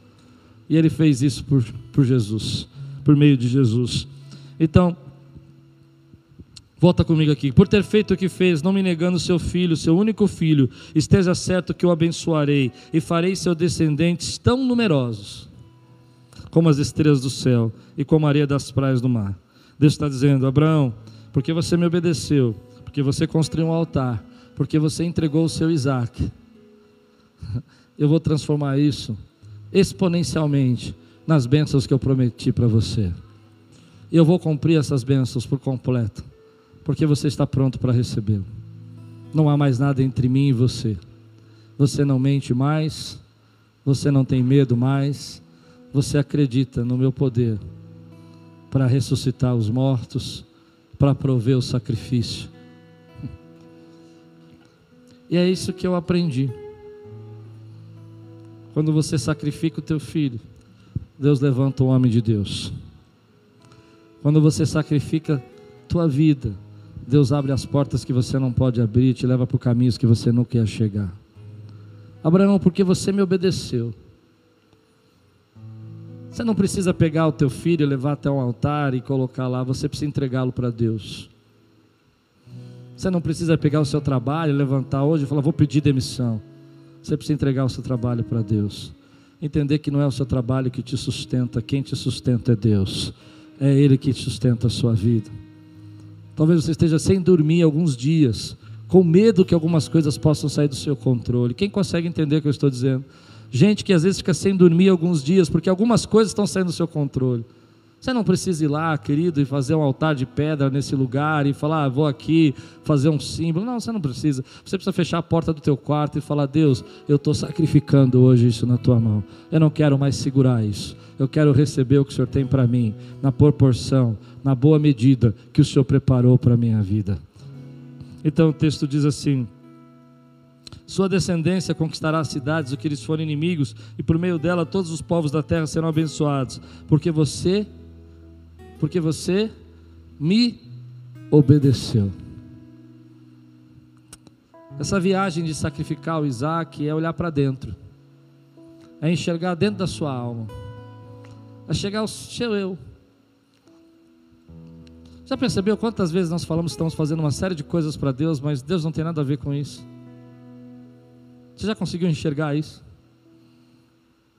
E ele fez isso por, por Jesus, por meio de Jesus. Então, volta comigo aqui. Por ter feito o que fez, não me negando seu filho, seu único filho, esteja certo que o abençoarei e farei seus descendentes tão numerosos como as estrelas do céu e como a areia das praias do mar. Deus está dizendo: Abraão, porque você me obedeceu, porque você construiu um altar, porque você entregou o seu Isaac, eu vou transformar isso exponencialmente nas bênçãos que eu prometi para você. E eu vou cumprir essas bênçãos por completo, porque você está pronto para recebê-lo. Não há mais nada entre mim e você. Você não mente mais, você não tem medo mais, você acredita no meu poder para ressuscitar os mortos, para prover o sacrifício. E é isso que eu aprendi. Quando você sacrifica o teu filho, Deus levanta o homem de Deus. Quando você sacrifica tua vida, Deus abre as portas que você não pode abrir, te leva por caminhos que você não quer chegar. Abraão, porque você me obedeceu. Você não precisa pegar o teu filho, levar até um altar e colocar lá, você precisa entregá-lo para Deus. Você não precisa pegar o seu trabalho, levantar hoje e falar, vou pedir demissão. Você precisa entregar o seu trabalho para Deus. Entender que não é o seu trabalho que te sustenta, quem te sustenta é Deus. É Ele que sustenta a sua vida. Talvez você esteja sem dormir alguns dias, com medo que algumas coisas possam sair do seu controle. Quem consegue entender o que eu estou dizendo? Gente que às vezes fica sem dormir alguns dias, porque algumas coisas estão saindo do seu controle. Você não precisa ir lá, querido, e fazer um altar de pedra nesse lugar e falar, ah, vou aqui fazer um símbolo. Não, você não precisa. Você precisa fechar a porta do teu quarto e falar, Deus, eu estou sacrificando hoje isso na tua mão. Eu não quero mais segurar isso. Eu quero receber o que o Senhor tem para mim, na proporção, na boa medida que o Senhor preparou para a minha vida. Então o texto diz assim: Sua descendência conquistará as cidades do que eles forem inimigos, e por meio dela todos os povos da terra serão abençoados, porque você, porque você me obedeceu. Essa viagem de sacrificar o Isaac é olhar para dentro, é enxergar dentro da sua alma, é chegar ao seu eu já percebeu quantas vezes nós falamos que estamos fazendo uma série de coisas para Deus, mas Deus não tem nada a ver com isso? Você já conseguiu enxergar isso?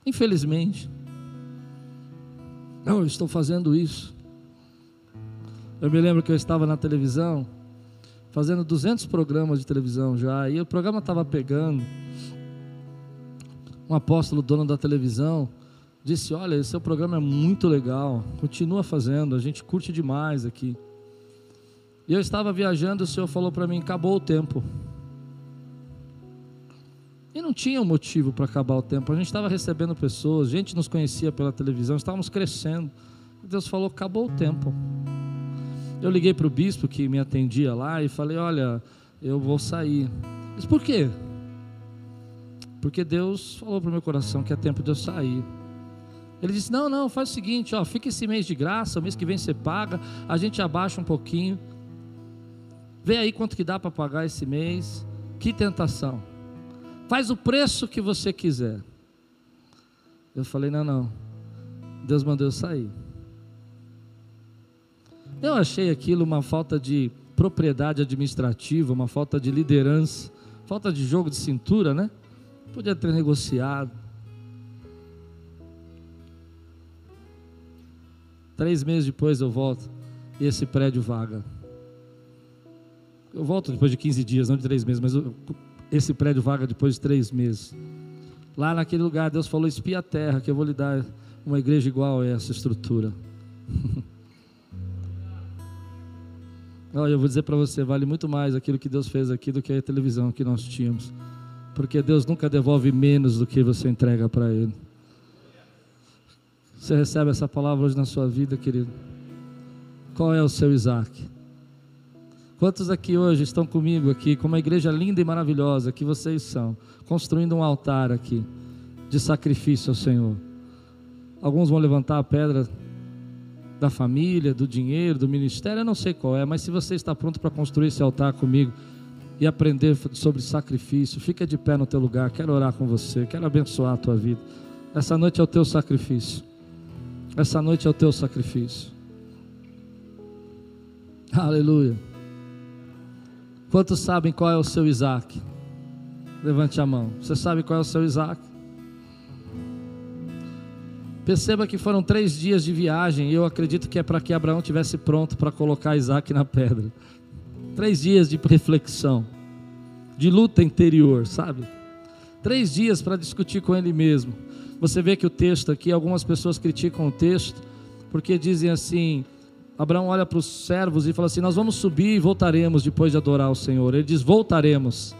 Infelizmente. Não, eu estou fazendo isso. Eu me lembro que eu estava na televisão, fazendo 200 programas de televisão já, e o programa estava pegando. Um apóstolo, dono da televisão, disse: Olha, esse seu programa é muito legal, continua fazendo, a gente curte demais aqui. E eu estava viajando, o Senhor falou para mim: acabou o tempo. E não tinha um motivo para acabar o tempo, a gente estava recebendo pessoas, gente nos conhecia pela televisão, estávamos crescendo. E Deus falou: acabou o tempo. Eu liguei para o bispo que me atendia lá e falei: Olha, eu vou sair. Mas por quê? Porque Deus falou para o meu coração que é tempo de eu sair. Ele disse: Não, não, faz o seguinte, ó, fica esse mês de graça, o mês que vem você paga, a gente abaixa um pouquinho. Vê aí quanto que dá para pagar esse mês. Que tentação. Faz o preço que você quiser. Eu falei: Não, não. Deus mandou eu sair. Eu achei aquilo uma falta de propriedade administrativa, uma falta de liderança, falta de jogo de cintura, né? Podia ter negociado. Três meses depois eu volto e esse prédio vaga. Eu volto depois de 15 dias, não de três meses, mas eu, esse prédio vaga depois de três meses. Lá naquele lugar, Deus falou: espia a terra, que eu vou lhe dar uma igreja igual a essa estrutura. Olha, eu vou dizer para você: vale muito mais aquilo que Deus fez aqui do que a televisão que nós tínhamos. Porque Deus nunca devolve menos do que você entrega para Ele. Você recebe essa palavra hoje na sua vida, querido? Qual é o seu Isaac? Quantos aqui hoje estão comigo aqui, com uma igreja linda e maravilhosa que vocês são, construindo um altar aqui de sacrifício ao Senhor? Alguns vão levantar a pedra da família, do dinheiro, do ministério, eu não sei qual é, mas se você está pronto para construir esse altar comigo e aprender sobre sacrifício, fica de pé no teu lugar, quero orar com você, quero abençoar a tua vida. Essa noite é o teu sacrifício. Essa noite é o teu sacrifício. Aleluia. Quantos sabem qual é o seu Isaac? Levante a mão. Você sabe qual é o seu Isaac? Perceba que foram três dias de viagem e eu acredito que é para que Abraão tivesse pronto para colocar Isaac na pedra. Três dias de reflexão, de luta interior, sabe? Três dias para discutir com ele mesmo você vê que o texto aqui, algumas pessoas criticam o texto, porque dizem assim: Abraão olha para os servos e fala assim: Nós vamos subir e voltaremos depois de adorar o Senhor. Ele diz: Voltaremos.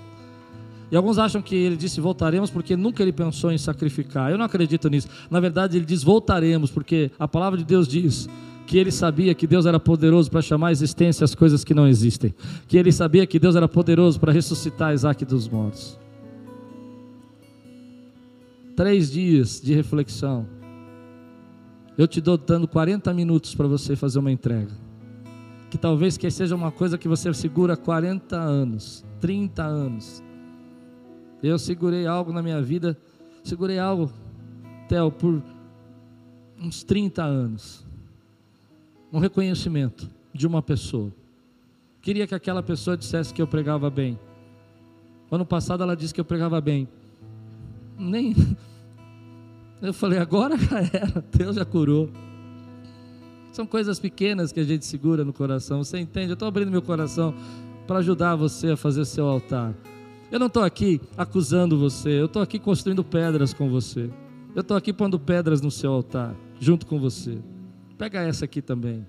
E alguns acham que ele disse voltaremos porque nunca ele pensou em sacrificar. Eu não acredito nisso. Na verdade, ele diz voltaremos porque a palavra de Deus diz que ele sabia que Deus era poderoso para chamar à existência as coisas que não existem. Que ele sabia que Deus era poderoso para ressuscitar Isaac dos mortos. Três dias de reflexão. Eu te dou dando 40 minutos para você fazer uma entrega. Que talvez que seja uma coisa que você segura 40 anos, 30 anos. Eu segurei algo na minha vida, segurei algo, Theo, por uns 30 anos. Um reconhecimento de uma pessoa. Queria que aquela pessoa dissesse que eu pregava bem. Ano passado ela disse que eu pregava bem. Nem. Eu falei, agora já era, Deus já curou. São coisas pequenas que a gente segura no coração. Você entende? Eu estou abrindo meu coração para ajudar você a fazer seu altar. Eu não estou aqui acusando você, eu estou aqui construindo pedras com você. Eu estou aqui pondo pedras no seu altar, junto com você. Pega essa aqui também.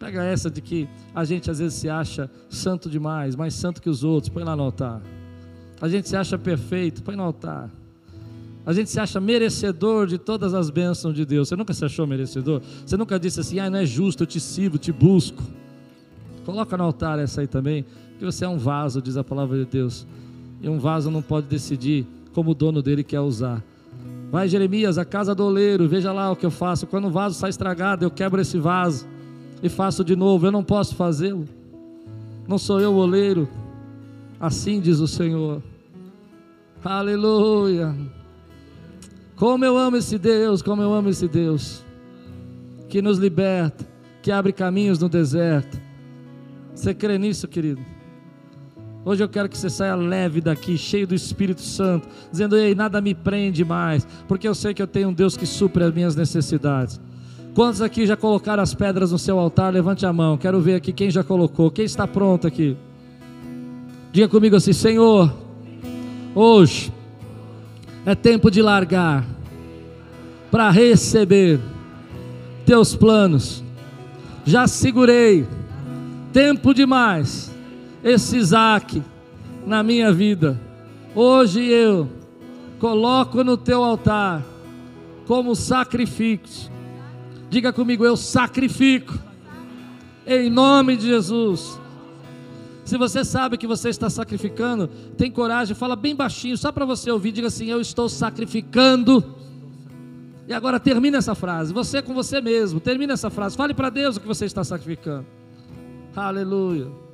Pega essa de que a gente às vezes se acha santo demais, mais santo que os outros, põe lá no altar. A gente se acha perfeito, põe no altar. A gente se acha merecedor de todas as bênçãos de Deus. Você nunca se achou merecedor? Você nunca disse assim, ah, não é justo, eu te sirvo, te busco. Coloca no altar essa aí também, que você é um vaso, diz a palavra de Deus. E um vaso não pode decidir como o dono dele quer usar. Vai, Jeremias, a casa do oleiro, veja lá o que eu faço. Quando o vaso sai estragado, eu quebro esse vaso e faço de novo. Eu não posso fazê-lo. Não sou eu o oleiro. Assim diz o Senhor. Aleluia. Como eu amo esse Deus, como eu amo esse Deus. Que nos liberta, que abre caminhos no deserto você crê nisso, querido? Hoje eu quero que você saia leve daqui, cheio do Espírito Santo, dizendo: Ei, nada me prende mais, porque eu sei que eu tenho um Deus que supre as minhas necessidades. Quantos aqui já colocaram as pedras no seu altar? Levante a mão, quero ver aqui quem já colocou, quem está pronto aqui. Diga comigo assim: Senhor, hoje é tempo de largar para receber teus planos. Já segurei tempo demais esse Isaac na minha vida. Hoje eu coloco no teu altar como sacrifício. Diga comigo, eu sacrifico em nome de Jesus. Se você sabe que você está sacrificando, tem coragem, fala bem baixinho, só para você ouvir, diga assim: Eu estou sacrificando. E agora termina essa frase, você com você mesmo, termina essa frase, fale para Deus o que você está sacrificando. Aleluia.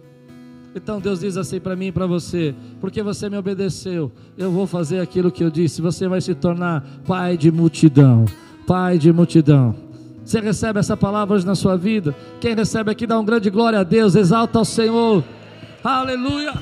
Então Deus diz assim para mim e para você: porque você me obedeceu, eu vou fazer aquilo que eu disse. Você vai se tornar pai de multidão. Pai de multidão. Você recebe essa palavra hoje na sua vida? Quem recebe aqui dá um grande glória a Deus, exalta ao Senhor. Aleluia.